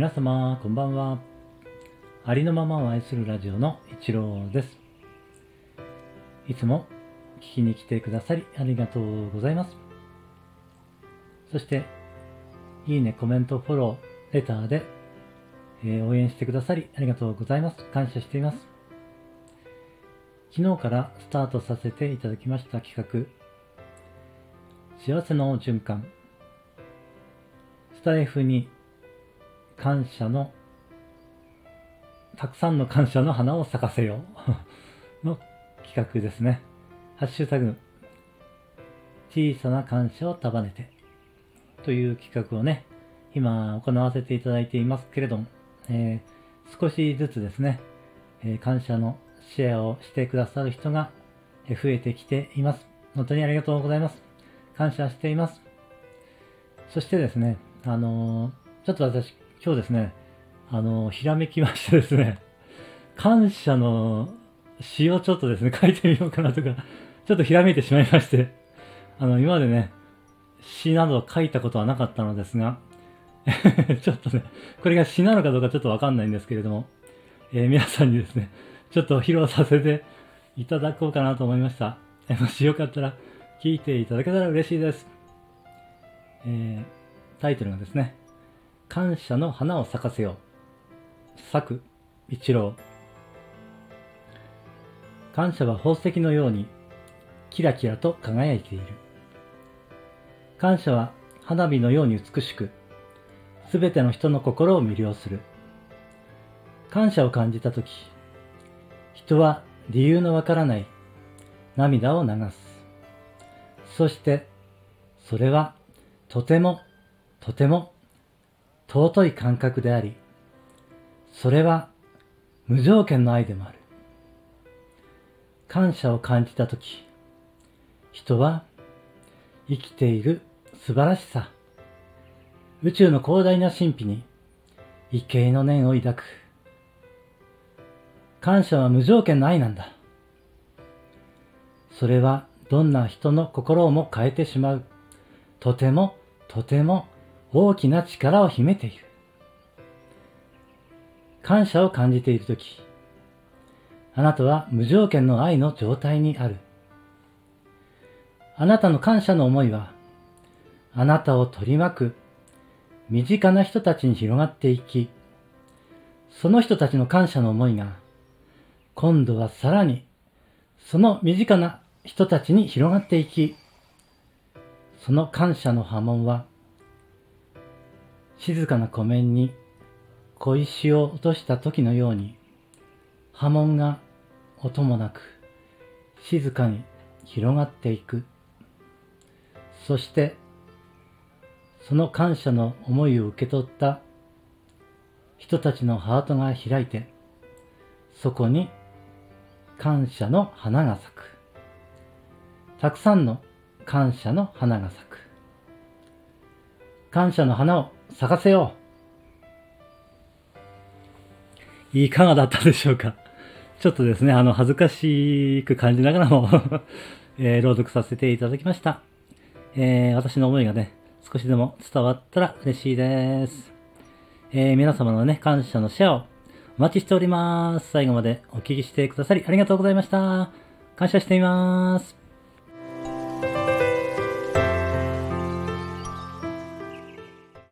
皆様、こんばんは。ありのままを愛するラジオの一郎です。いつも聞きに来てくださりありがとうございます。そして、いいね、コメント、フォロー、レターで、えー応援してくださりありがとうございます。感謝しています。昨日からスタートさせていただきました企画、幸せの循環。スタイフに感謝の、たくさんの感謝の花を咲かせよう の企画ですね。ハッシュタグ、小さな感謝を束ねてという企画をね、今行わせていただいていますけれども、えー少しずつですね、えー感謝のシェアをしてくださる人が増えてきています。本当にありがとうございます。感謝しています。そしてですね、あのーちょっと私、今日ですね、あのひらめきましてですね、感謝の詩をちょっとですね、書いてみようかなとか、ちょっとひらめいてしまいまして、あの、今までね、詩などを書いたことはなかったのですが、ちょっとね、これが詩なのかどうかちょっとわかんないんですけれども、えー皆さんにですね、ちょっと披露させていただこうかなと思いました。えもしよかったら聞いていただけたら嬉しいです。えータイトルがですね、感謝の花を咲かせよう。作一郎。感謝は宝石のようにキラキラと輝いている。感謝は花火のように美しく、すべての人の心を魅了する。感謝を感じたとき、人は理由のわからない涙を流す。そして、それはとても、とても尊い感覚であり、それは無条件の愛でもある。感謝を感じたとき、人は生きている素晴らしさ、宇宙の広大な神秘に畏敬の念を抱く。感謝は無条件の愛なんだ。それはどんな人の心をも変えてしまう。とても、とても大きな力を秘めている。感謝を感じているとき、あなたは無条件の愛の状態にある。あなたの感謝の思いは、あなたを取り巻く身近な人たちに広がっていき、その人たちの感謝の思いが、今度はさらに、その身近な人たちに広がっていき、その感謝の波紋は、静かな湖面に小石を落とした時のように、波紋が音もなく、静かに広がっていく。そして、その感謝の思いを受け取った人たちのハートが開いて、そこに感謝の花が咲く。たくさんの感謝の花が咲く。感謝の花を咲かせよう。いかがだったでしょうか？ちょっとですね、あの、恥ずかしく感じながらも えー朗読させていただきました。えー私の思いがね、少しでも伝わったら嬉しいです。えー皆様のね、感謝のシェアをお待ちしております。最後までお聞きしてくださりありがとうございました。感謝しています。